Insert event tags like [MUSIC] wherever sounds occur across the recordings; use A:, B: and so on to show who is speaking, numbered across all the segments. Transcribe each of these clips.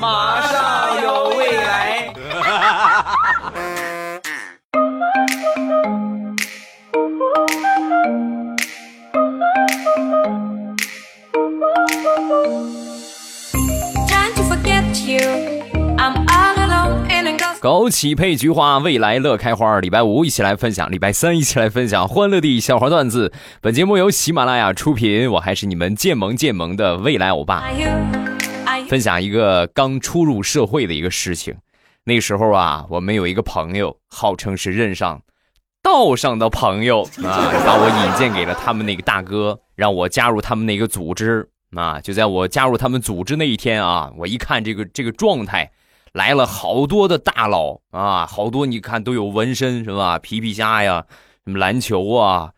A: 马上有未来。
B: 枸杞配菊花，未来乐开花。礼拜五一起来分享，礼拜三一起来分享欢乐的笑话段子。本节目由喜马拉雅出品，我还是你们建萌建萌的未来欧巴。分享一个刚初入社会的一个事情。那时候啊，我们有一个朋友，号称是任上道上的朋友啊，把我引荐给了他们那个大哥，让我加入他们那个组织啊。就在我加入他们组织那一天啊，我一看这个这个状态。来了好多的大佬啊，好多你看都有纹身是吧？皮皮虾呀，什么篮球啊，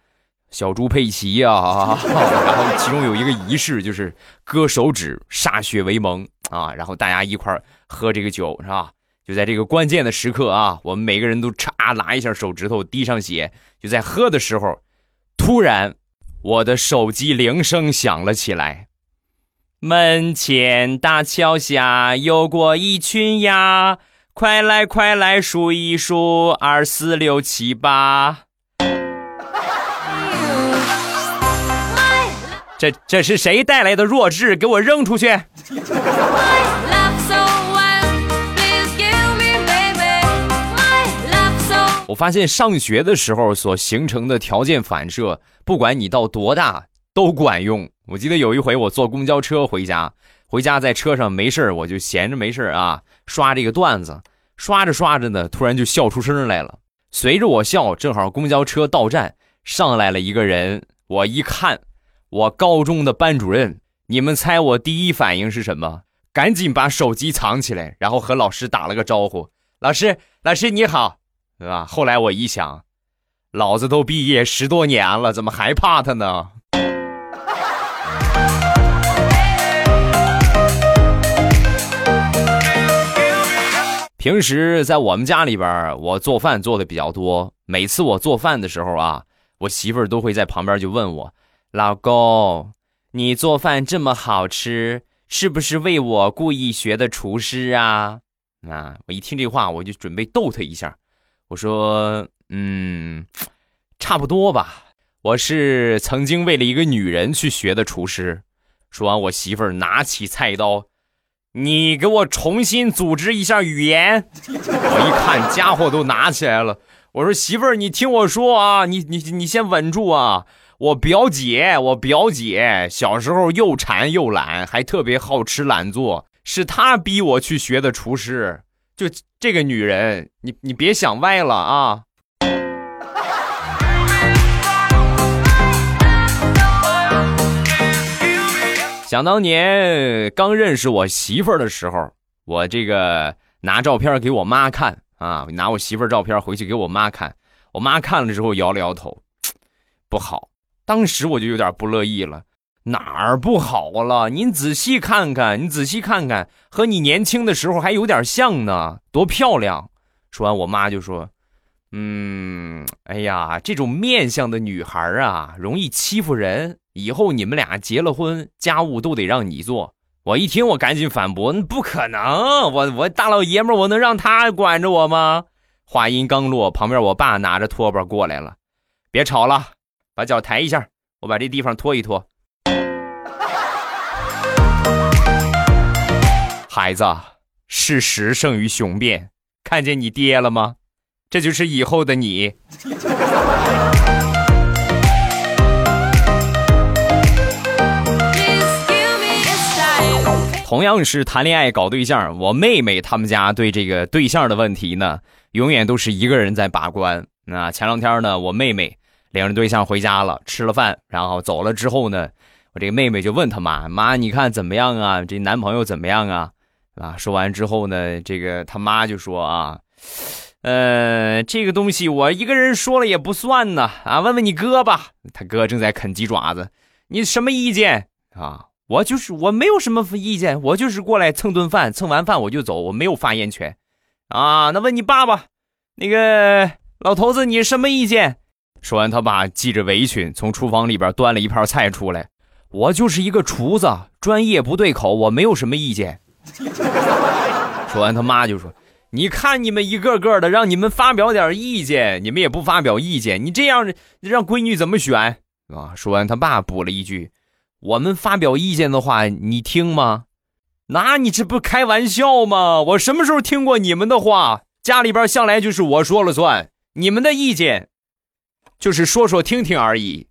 B: 小猪佩奇呀，[LAUGHS] 然后其中有一个仪式就是割手指歃血为盟啊，然后大家一块儿喝这个酒是吧？就在这个关键的时刻啊，我们每个人都嚓拿一下手指头滴上血，就在喝的时候，突然我的手机铃声响了起来。门前大桥下游过一群鸭，快来快来数一数，二四六七八。这这是谁带来的弱智？给我扔出去！我发现上学的时候所形成的条件反射，不管你到多大都管用。我记得有一回我坐公交车回家，回家在车上没事我就闲着没事啊，刷这个段子，刷着刷着呢，突然就笑出声来了。随着我笑，正好公交车到站，上来了一个人，我一看，我高中的班主任，你们猜我第一反应是什么？赶紧把手机藏起来，然后和老师打了个招呼：“老师，老师你好，对吧？”后来我一想，老子都毕业十多年了，怎么还怕他呢？平时在我们家里边，我做饭做的比较多。每次我做饭的时候啊，我媳妇儿都会在旁边就问我：“老公，你做饭这么好吃，是不是为我故意学的厨师啊？”啊，我一听这话，我就准备逗他一下。我说：“嗯，差不多吧。我是曾经为了一个女人去学的厨师。”说完，我媳妇儿拿起菜刀。你给我重新组织一下语言。我一看，家伙都拿起来了。我说媳妇儿，你听我说啊，你你你先稳住啊。我表姐，我表姐小时候又馋又懒，还特别好吃懒做，是她逼我去学的厨师。就这个女人，你你别想歪了啊。想当年刚认识我媳妇儿的时候，我这个拿照片给我妈看啊，拿我媳妇儿照片回去给我妈看，我妈看了之后摇了摇头，不好。当时我就有点不乐意了，哪儿不好了？您仔细看看，你仔细看看，和你年轻的时候还有点像呢，多漂亮！说完，我妈就说：“嗯，哎呀，这种面相的女孩啊，容易欺负人。”以后你们俩结了婚，家务都得让你做。我一听，我赶紧反驳：“不可能，我我大老爷们我能让他管着我吗？”话音刚落，旁边我爸拿着拖把过来了，别吵了，把脚抬一下，我把这地方拖一拖。[LAUGHS] 孩子，事实胜于雄辩，看见你爹了吗？这就是以后的你。同样是谈恋爱搞对象，我妹妹他们家对这个对象的问题呢，永远都是一个人在把关。那前两天呢，我妹妹领着对象回家了，吃了饭，然后走了之后呢，我这个妹妹就问他妈：“妈，你看怎么样啊？这男朋友怎么样啊？”啊，说完之后呢，这个他妈就说：“啊，呃，这个东西我一个人说了也不算呢，啊，问问你哥吧。他哥正在啃鸡爪子，你什么意见啊？”我就是我没有什么意见，我就是过来蹭顿饭，蹭完饭我就走，我没有发言权，啊，那问你爸爸，那个老头子你什么意见？说完，他爸系着围裙从厨房里边端了一盘菜出来，我就是一个厨子，专业不对口，我没有什么意见。说完，他妈就说：“你看你们一个个的，让你们发表点意见，你们也不发表意见，你这样让闺女怎么选啊？”说完，他爸补了一句：“我们发表意见的话，你听吗？那你这不开玩笑吗？我什么时候听过你们的话？家里边向来就是我说了算，你们的意见就是说说听听而已。”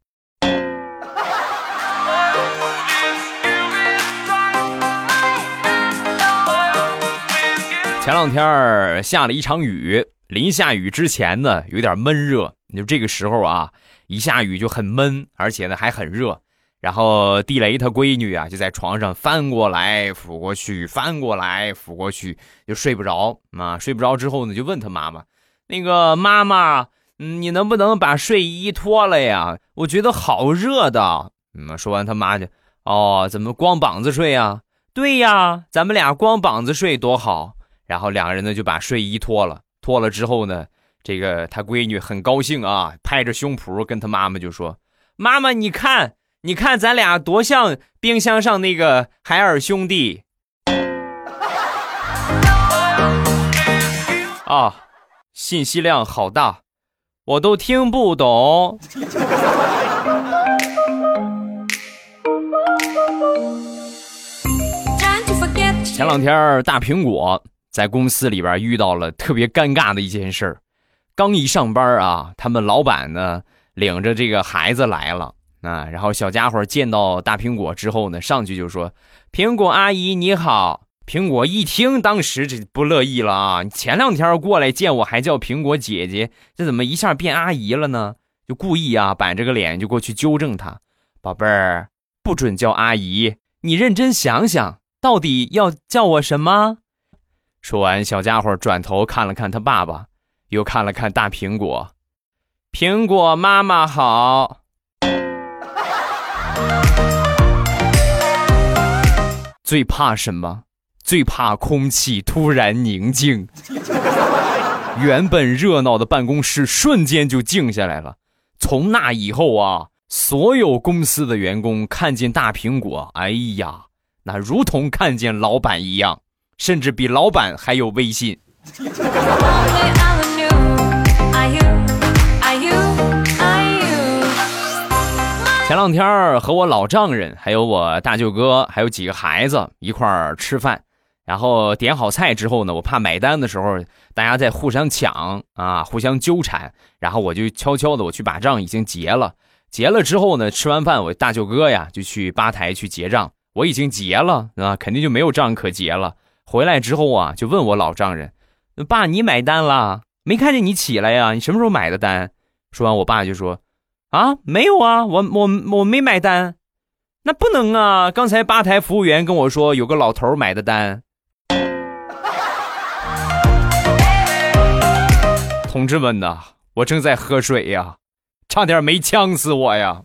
B: 前两天下了一场雨，临下雨之前呢，有点闷热。就这个时候啊，一下雨就很闷，而且呢还很热。然后地雷他闺女啊，就在床上翻过来覆过去，翻过来覆过去，就睡不着啊。睡不着之后呢，就问他妈妈：“那个妈妈，你能不能把睡衣脱了呀？我觉得好热的。”嗯，说完他妈就：“哦，怎么光膀子睡呀？对呀，咱们俩光膀子睡多好。”然后两个人呢就把睡衣脱了，脱了之后呢，这个他闺女很高兴啊，拍着胸脯跟他妈妈就说：“妈妈，你看，你看咱俩多像冰箱上那个海尔兄弟。”啊，信息量好大，我都听不懂。前两天大苹果。在公司里边遇到了特别尴尬的一件事，刚一上班啊，他们老板呢领着这个孩子来了啊，然后小家伙见到大苹果之后呢，上去就说：“苹果阿姨你好。”苹果一听，当时这不乐意了啊！前两天过来见我还叫苹果姐姐，这怎么一下变阿姨了呢？就故意啊，板着个脸就过去纠正她：“宝贝儿，不准叫阿姨，你认真想想，到底要叫我什么？”说完，小家伙转头看了看他爸爸，又看了看大苹果。苹果妈妈好。最怕什么？最怕空气突然宁静。[LAUGHS] 原本热闹的办公室瞬间就静下来了。从那以后啊，所有公司的员工看见大苹果，哎呀，那如同看见老板一样。甚至比老板还有威信。前两天和我老丈人，还有我大舅哥，还有几个孩子一块儿吃饭，然后点好菜之后呢，我怕买单的时候大家在互相抢啊，互相纠缠，然后我就悄悄的我去把账已经结了。结了之后呢，吃完饭我大舅哥呀就去吧台去结账，我已经结了啊，肯定就没有账可结了。回来之后啊，就问我老丈人：“爸，你买单了？没看见你起来呀？你什么时候买的单？”说完，我爸就说：“啊，没有啊，我我我没买单。那不能啊！刚才吧台服务员跟我说，有个老头买的单。”同志们呐，我正在喝水呀，差点没呛死我呀！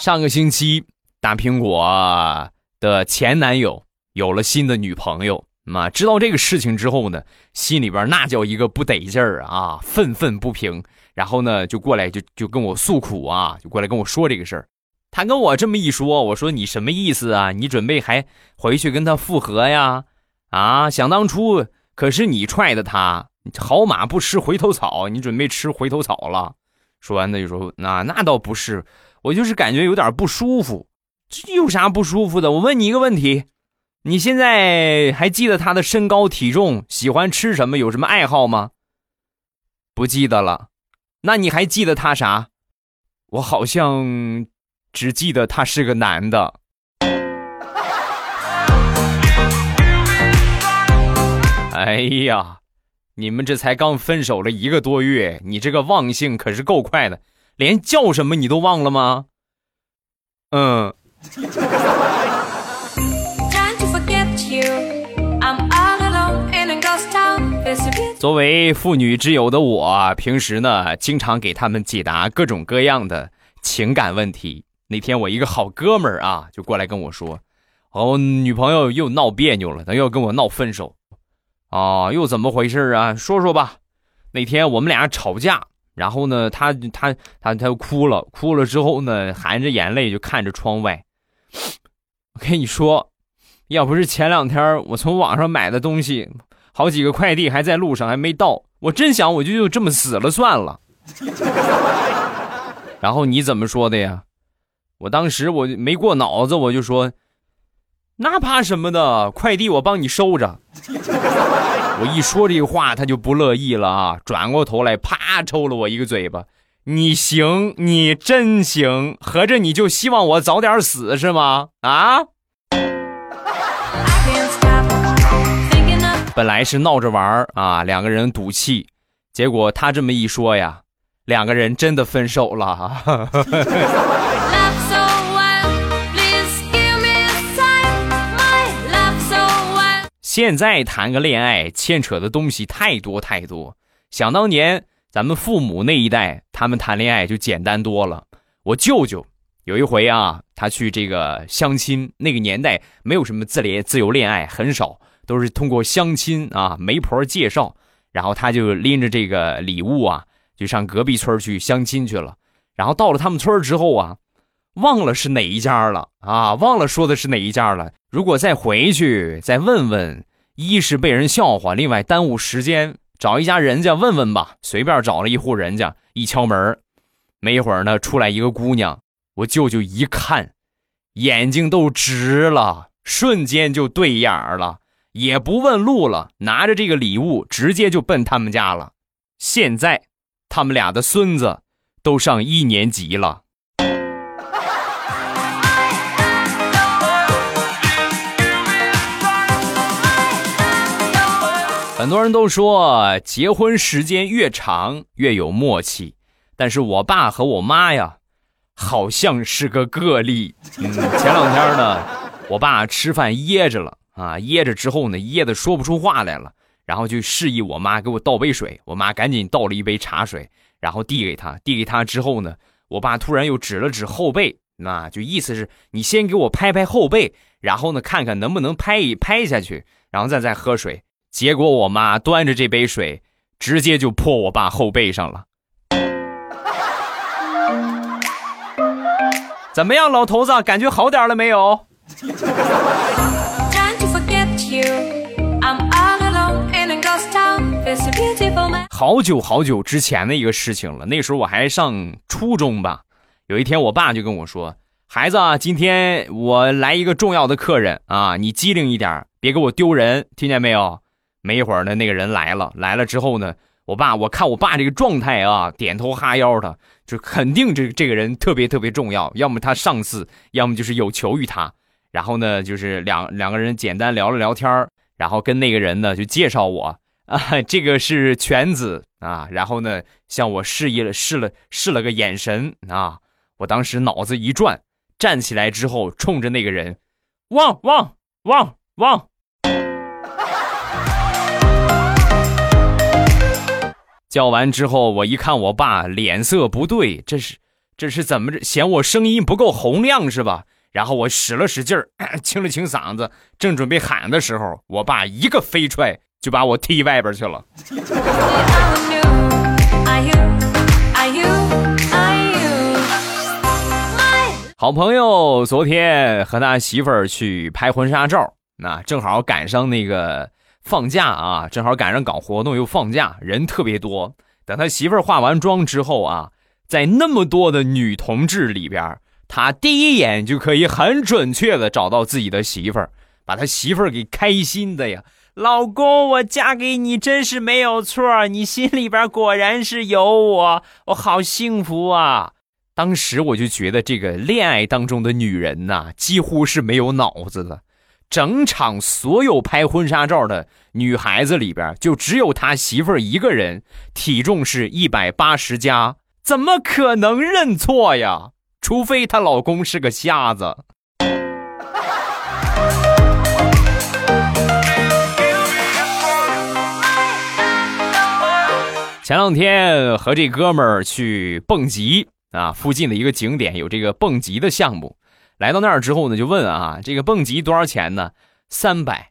B: 上个星期，大苹果的前男友有了新的女朋友。嘛，知道这个事情之后呢，心里边那叫一个不得劲儿啊，愤愤不平。然后呢，就过来就就跟我诉苦啊，就过来跟我说这个事儿。他跟我这么一说，我说你什么意思啊？你准备还回去跟他复合呀？啊，想当初可是你踹的他，好马不吃回头草，你准备吃回头草了？说完他就说那那倒不是。我就是感觉有点不舒服，这有啥不舒服的？我问你一个问题，你现在还记得他的身高、体重、喜欢吃什么、有什么爱好吗？不记得了，那你还记得他啥？我好像只记得他是个男的。哎呀，你们这才刚分手了一个多月，你这个忘性可是够快的。连叫什么你都忘了吗？嗯。作为妇女之友的我，平时呢经常给他们解答各种各样的情感问题。那天我一个好哥们儿啊，就过来跟我说：“哦，女朋友又闹别扭了，她要跟我闹分手。”啊，又怎么回事啊？说说吧。那天我们俩吵架。然后呢，他他他他哭了，哭了之后呢，含着眼泪就看着窗外。我跟你说，要不是前两天我从网上买的东西，好几个快递还在路上还没到，我真想我就就这么死了算了。[LAUGHS] 然后你怎么说的呀？我当时我没过脑子，我就说，那怕什么的，快递我帮你收着。我一说这话，他就不乐意了啊，转过头来啪抽了我一个嘴巴。你行，你真行，合着你就希望我早点死是吗？啊？本来是闹着玩啊，两个人赌气，结果他这么一说呀，两个人真的分手了。[LAUGHS] 现在谈个恋爱牵扯的东西太多太多。想当年咱们父母那一代，他们谈恋爱就简单多了。我舅舅有一回啊，他去这个相亲，那个年代没有什么自恋自由恋爱，很少，都是通过相亲啊媒婆介绍，然后他就拎着这个礼物啊，就上隔壁村去相亲去了。然后到了他们村之后啊。忘了是哪一家了啊！忘了说的是哪一家了。如果再回去再问问，一是被人笑话，另外耽误时间。找一家人家问问吧，随便找了一户人家，一敲门，没一会儿呢，出来一个姑娘。我舅舅一看，眼睛都直了，瞬间就对眼了，也不问路了，拿着这个礼物直接就奔他们家了。现在，他们俩的孙子都上一年级了。很多人都说结婚时间越长越有默契，但是我爸和我妈呀，好像是个个例。嗯，前两天呢，我爸吃饭噎着了啊，噎着之后呢，噎的说不出话来了，然后就示意我妈给我倒杯水，我妈赶紧倒了一杯茶水，然后递给他，递给他之后呢，我爸突然又指了指后背，那就意思是你先给我拍拍后背，然后呢，看看能不能拍一拍下去，然后再再喝水。结果我妈端着这杯水，直接就泼我爸后背上了。怎么样，老头子，感觉好点了没有？好久好久之前的一个事情了，那时候我还上初中吧。有一天，我爸就跟我说：“孩子，啊今天我来一个重要的客人啊，你机灵一点，别给我丢人，听见没有？”没一会儿呢，那个人来了。来了之后呢，我爸我看我爸这个状态啊，点头哈腰的，就肯定这这个人特别特别重要，要么他上司，要么就是有求于他。然后呢，就是两两个人简单聊了聊天然后跟那个人呢就介绍我 [LAUGHS] 啊，这个是犬子啊。然后呢，向我示意了示了示了个眼神啊。我当时脑子一转，站起来之后，冲着那个人，汪汪汪汪。叫完之后，我一看我爸脸色不对，这是这是怎么着？嫌我声音不够洪亮是吧？然后我使了使劲儿，[COUGHS] 清了清嗓子，正准备喊的时候，我爸一个飞踹就把我踢外边去了。好朋友昨天和他媳妇儿去拍婚纱照，那正好赶上那个。放假啊，正好赶上搞活动又放假，人特别多。等他媳妇儿化完妆之后啊，在那么多的女同志里边，他第一眼就可以很准确的找到自己的媳妇儿，把他媳妇儿给开心的呀。老公，我嫁给你真是没有错，你心里边果然是有我，我好幸福啊！当时我就觉得这个恋爱当中的女人呐，几乎是没有脑子的。整场所有拍婚纱照的女孩子里边，就只有他媳妇儿一个人，体重是一百八十加，怎么可能认错呀？除非她老公是个瞎子。前两天和这哥们儿去蹦极啊，附近的一个景点有这个蹦极的项目。来到那儿之后呢，就问啊，这个蹦极多少钱呢？三百，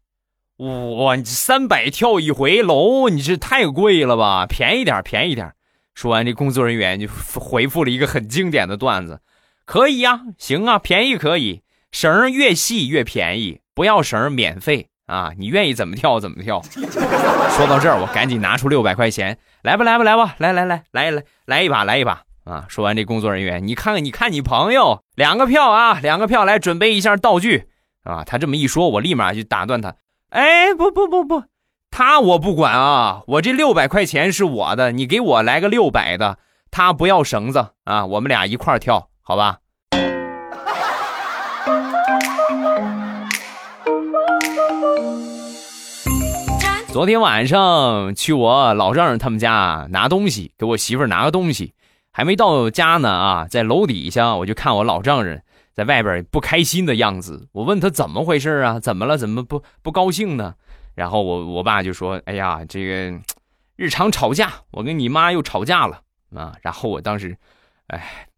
B: 哇，你三百跳一回楼，你这太贵了吧？便宜点，便宜点。说完，这工作人员就回复了一个很经典的段子：“可以呀，行啊，便宜可以，绳越细越便宜，不要绳免费啊，你愿意怎么跳怎么跳。”说到这儿，我赶紧拿出六百块钱，来吧来吧来吧，来来来来来来一把来一把啊！说完，这工作人员，你看看你看你朋友两个票啊，两个票来准备一下道具啊！他这么一说，我立马就打断他：“哎，不不不不。”他我不管啊，我这六百块钱是我的，你给我来个六百的。他不要绳子啊，我们俩一块跳，好吧？昨天晚上去我老丈人他们家拿东西，给我媳妇拿个东西，还没到家呢啊，在楼底下我就看我老丈人在外边不开心的样子，我问他怎么回事啊？怎么了？怎么不不高兴呢？然后我我爸就说：“哎呀，这个日常吵架，我跟你妈又吵架了啊。”然后我当时，哎，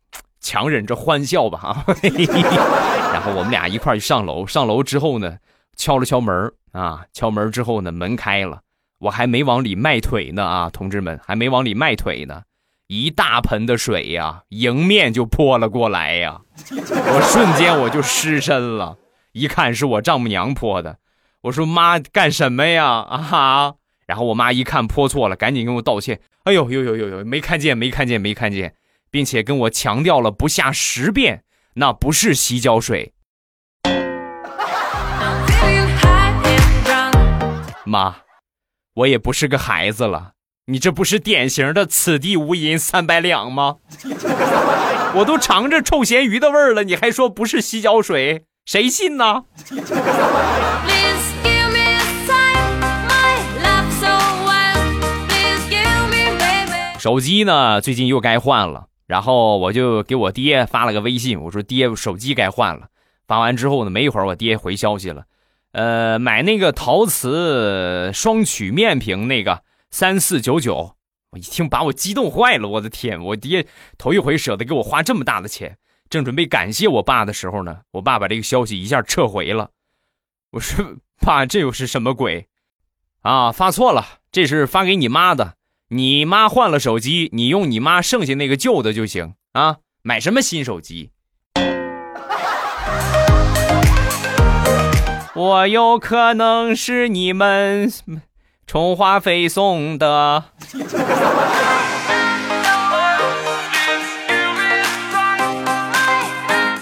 B: 强忍着欢笑吧啊。[LAUGHS] 然后我们俩一块儿上楼，上楼之后呢，敲了敲门啊，敲门之后呢，门开了，我还没往里迈腿呢啊，同志们还没往里迈腿呢，一大盆的水呀，迎面就泼了过来呀，[LAUGHS] 我瞬间我就失身了，一看是我丈母娘泼的。我说妈干什么呀啊！然后我妈一看泼错了，赶紧跟我道歉。哎呦呦呦呦呦，没看见，没看见，没看见，并且跟我强调了不下十遍，那不是洗脚水。[LAUGHS] 妈，我也不是个孩子了，你这不是典型的“此地无银三百两”吗？我都尝着臭咸鱼的味儿了，你还说不是洗脚水？谁信呢？手机呢？最近又该换了，然后我就给我爹发了个微信，我说爹，手机该换了。发完之后呢，没一会儿我爹回消息了，呃，买那个陶瓷双曲面屏那个三四九九。我一听把我激动坏了，我的天，我爹头一回舍得给我花这么大的钱。正准备感谢我爸的时候呢，我爸把这个消息一下撤回了。我说爸，这又是什么鬼？啊，发错了，这是发给你妈的。你妈换了手机，你用你妈剩下那个旧的就行啊！买什么新手机？[LAUGHS] 我有可能是你们充话费送的。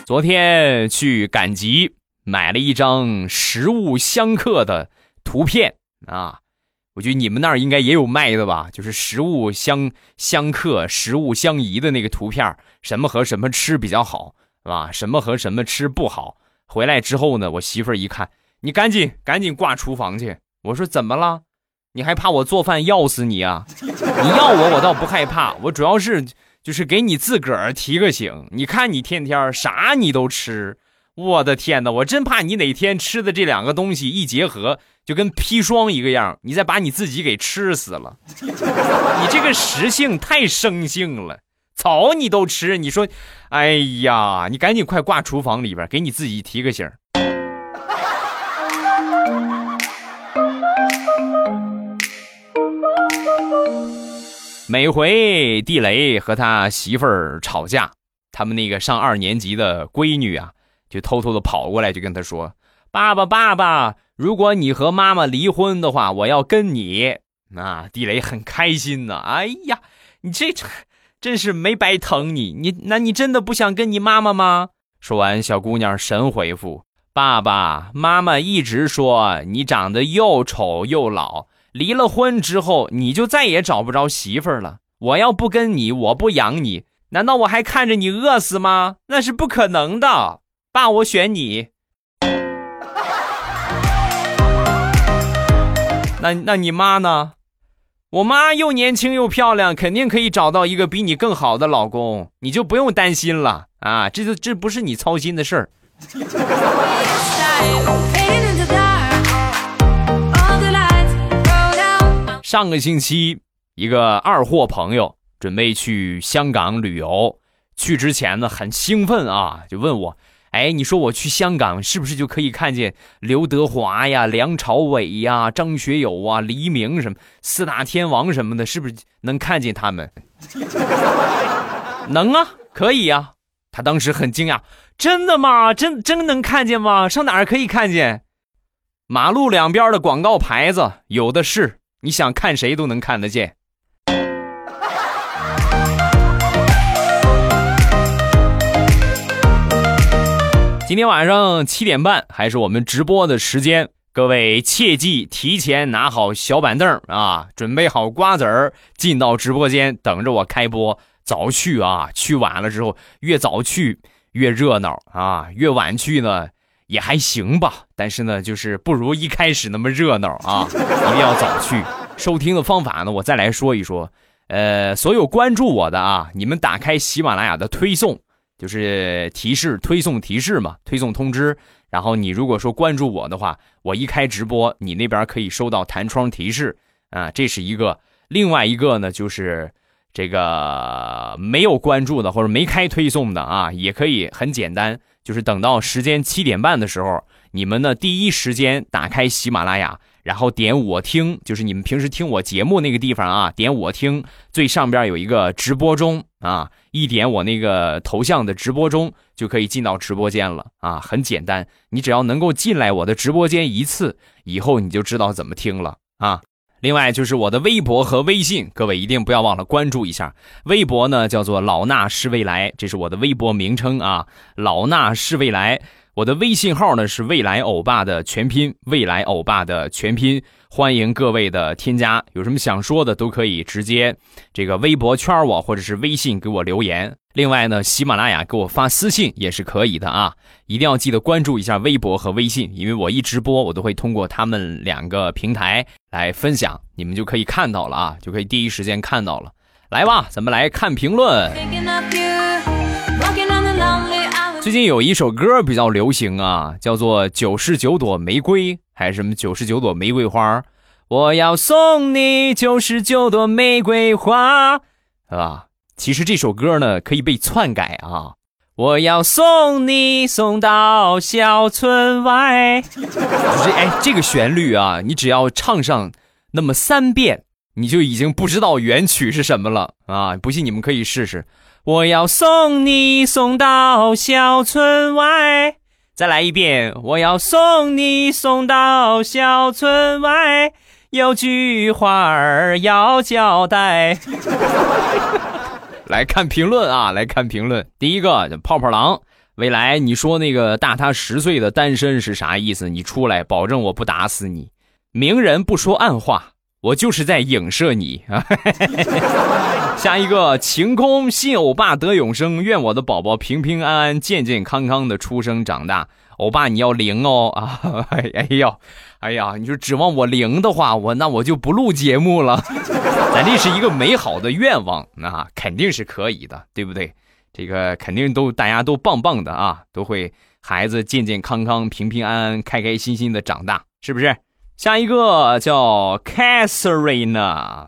B: 昨天去赶集，买了一张实物相克的图片啊。我觉得你们那儿应该也有卖的吧，就是食物相相克、食物相宜的那个图片，什么和什么吃比较好，是吧？什么和什么吃不好？回来之后呢，我媳妇儿一看，你赶紧赶紧挂厨房去。我说怎么了？你还怕我做饭要死你啊？你要我，我倒不害怕，我主要是就是给你自个儿提个醒。你看你天天啥你都吃。我的天哪！我真怕你哪天吃的这两个东西一结合，就跟砒霜一个样，你再把你自己给吃死了。你这个食性太生性了，草你都吃，你说，哎呀，你赶紧快挂厨房里边，给你自己提个醒。每回地雷和他媳妇儿吵架，他们那个上二年级的闺女啊。就偷偷的跑过来，就跟他说：“爸爸，爸爸，如果你和妈妈离婚的话，我要跟你。”啊，地雷很开心呢。哎呀，你这真是没白疼你。你，那你真的不想跟你妈妈吗？说完，小姑娘神回复：“爸爸妈妈一直说你长得又丑又老，离了婚之后你就再也找不着媳妇了。我要不跟你，我不养你，难道我还看着你饿死吗？那是不可能的。”爸，我选你。[LAUGHS] 那那你妈呢？我妈又年轻又漂亮，肯定可以找到一个比你更好的老公，你就不用担心了啊！这就这不是你操心的事儿。上个星期，一个二货朋友准备去香港旅游，去之前呢很兴奋啊，就问我。哎，你说我去香港是不是就可以看见刘德华呀、梁朝伟呀、张学友啊、黎明什么四大天王什么的？是不是能看见他们？[LAUGHS] 能啊，可以呀。他当时很惊讶，真的吗？真真能看见吗？上哪儿可以看见？马路两边的广告牌子有的是，你想看谁都能看得见。今天晚上七点半还是我们直播的时间，各位切记提前拿好小板凳啊，准备好瓜子儿，进到直播间等着我开播。早去啊，去晚了之后越早去越热闹啊，越晚去呢也还行吧，但是呢就是不如一开始那么热闹啊，一定要早去。收听的方法呢，我再来说一说。呃，所有关注我的啊，你们打开喜马拉雅的推送。就是提示推送提示嘛，推送通知。然后你如果说关注我的话，我一开直播，你那边可以收到弹窗提示啊，这是一个。另外一个呢，就是这个没有关注的或者没开推送的啊，也可以很简单，就是等到时间七点半的时候，你们呢第一时间打开喜马拉雅。然后点我听，就是你们平时听我节目那个地方啊，点我听，最上边有一个直播中啊，一点我那个头像的直播中就可以进到直播间了啊，很简单，你只要能够进来我的直播间一次，以后你就知道怎么听了啊。另外就是我的微博和微信，各位一定不要忘了关注一下。微博呢叫做老衲是未来，这是我的微博名称啊，老衲是未来。我的微信号呢是未来欧巴的全拼，未来欧巴的全拼，欢迎各位的添加，有什么想说的都可以直接这个微博圈我，或者是微信给我留言。另外呢，喜马拉雅给我发私信也是可以的啊，一定要记得关注一下微博和微信，因为我一直播，我都会通过他们两个平台来分享，你们就可以看到了啊，就可以第一时间看到了。来吧，咱们来看评论。最近有一首歌比较流行啊，叫做《九十九朵玫瑰》还是什么九十九朵玫瑰花？我要送你九十九朵玫瑰花，是吧？其实这首歌呢可以被篡改啊。我要送你送到小村外，就是哎，这个旋律啊，你只要唱上那么三遍，你就已经不知道原曲是什么了啊！不信你们可以试试。我要送你送到小村外，再来一遍。我要送你送到小村外，有句话儿要交代。[LAUGHS] 来看评论啊，来看评论。第一个泡泡狼，未来你说那个大他十岁的单身是啥意思？你出来，保证我不打死你。明人不说暗话。我就是在影射你啊！[LAUGHS] 下一个晴空信欧巴得永生，愿我的宝宝平平安安、健健康康的出生长大。欧巴你要灵哦啊！[LAUGHS] 哎呀，哎呀，你说指望我灵的话，我那我就不录节目了。咱这是一个美好的愿望，那肯定是可以的，对不对？这个肯定都大家都棒棒的啊，都会孩子健健康康、平平安安、开开心心的长大，是不是？下一个叫 Catherine，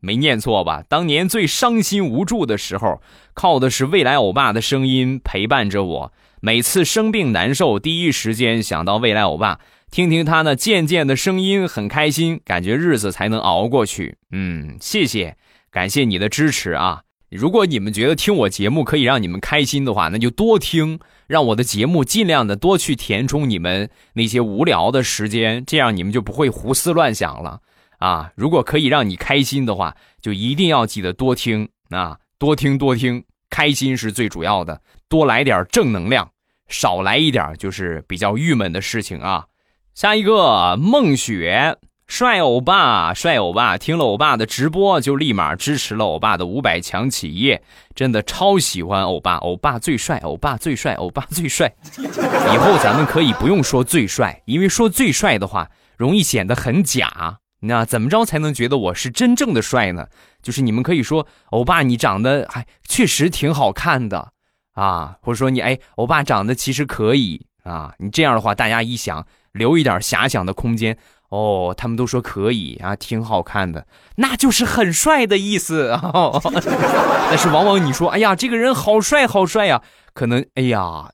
B: 没念错吧？当年最伤心无助的时候，靠的是未来欧巴的声音陪伴着我。每次生病难受，第一时间想到未来欧巴，听听他那渐渐的声音，很开心，感觉日子才能熬过去。嗯，谢谢，感谢你的支持啊！如果你们觉得听我节目可以让你们开心的话，那就多听。让我的节目尽量的多去填充你们那些无聊的时间，这样你们就不会胡思乱想了啊！如果可以让你开心的话，就一定要记得多听啊，多听多听，开心是最主要的，多来点正能量，少来一点就是比较郁闷的事情啊。下一个梦雪。帅欧巴，帅欧巴，听了欧巴的直播就立马支持了欧巴的五百强企业，真的超喜欢欧巴，欧巴最帅，欧巴最帅，欧巴最帅。[LAUGHS] 以后咱们可以不用说最帅，因为说最帅的话容易显得很假。那怎么着才能觉得我是真正的帅呢？就是你们可以说欧巴你长得还确实挺好看的啊，或者说你哎欧巴长得其实可以啊，你这样的话大家一想留一点遐想的空间。哦，他们都说可以啊，挺好看的，那就是很帅的意思啊。[LAUGHS] [LAUGHS] 但是往往你说，哎呀，这个人好帅好帅呀，可能哎呀，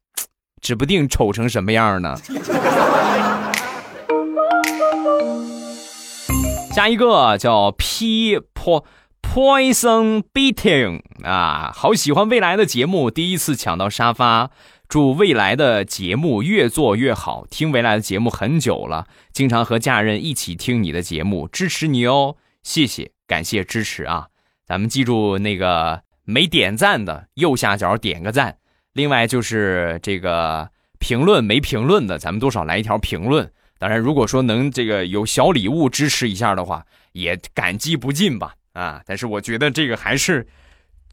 B: 指不定丑成什么样呢。[LAUGHS] 下一个叫 P Poison Beating 啊，好喜欢未来的节目，第一次抢到沙发。祝未来的节目越做越好，听未来的节目很久了，经常和家人一起听你的节目，支持你哦，谢谢，感谢支持啊！咱们记住那个没点赞的右下角点个赞，另外就是这个评论没评论的，咱们多少来一条评论。当然，如果说能这个有小礼物支持一下的话，也感激不尽吧啊！但是我觉得这个还是。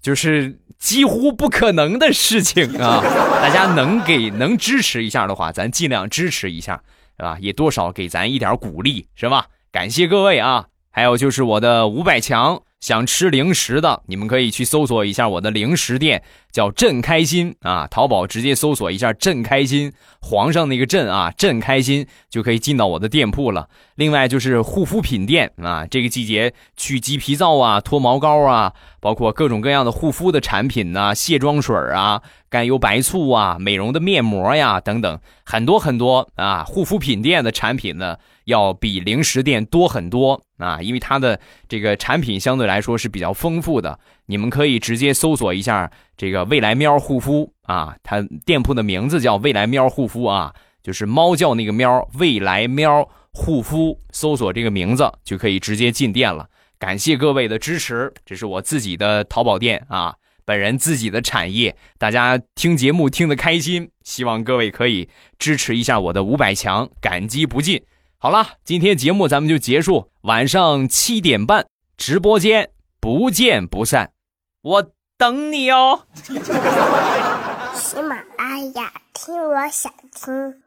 B: 就是几乎不可能的事情啊！[LAUGHS] 大家能给能支持一下的话，咱尽量支持一下，是吧？也多少给咱一点鼓励，是吧？感谢各位啊！还有就是我的五百强。想吃零食的，你们可以去搜索一下我的零食店，叫朕开心啊！淘宝直接搜索一下“朕开心”，皇上那个“朕”啊，“朕开心”就可以进到我的店铺了。另外就是护肤品店啊，这个季节去鸡皮皂啊、脱毛膏啊，包括各种各样的护肤的产品呐、卸妆水啊、甘油白醋啊、美容的面膜呀等等，很多很多啊，护肤品店的产品呢。要比零食店多很多啊，因为它的这个产品相对来来说是比较丰富的。你们可以直接搜索一下这个“未来喵护肤”啊，它店铺的名字叫“未来喵护肤”啊，就是猫叫那个喵，未来喵护肤，搜索这个名字就可以直接进店了。感谢各位的支持，这是我自己的淘宝店啊，本人自己的产业，大家听节目听得开心，希望各位可以支持一下我的五百强，感激不尽。好了，今天节目咱们就结束。晚上七点半直播间不见不散，我等你哦。[LAUGHS]
C: 喜马拉雅，听我想听。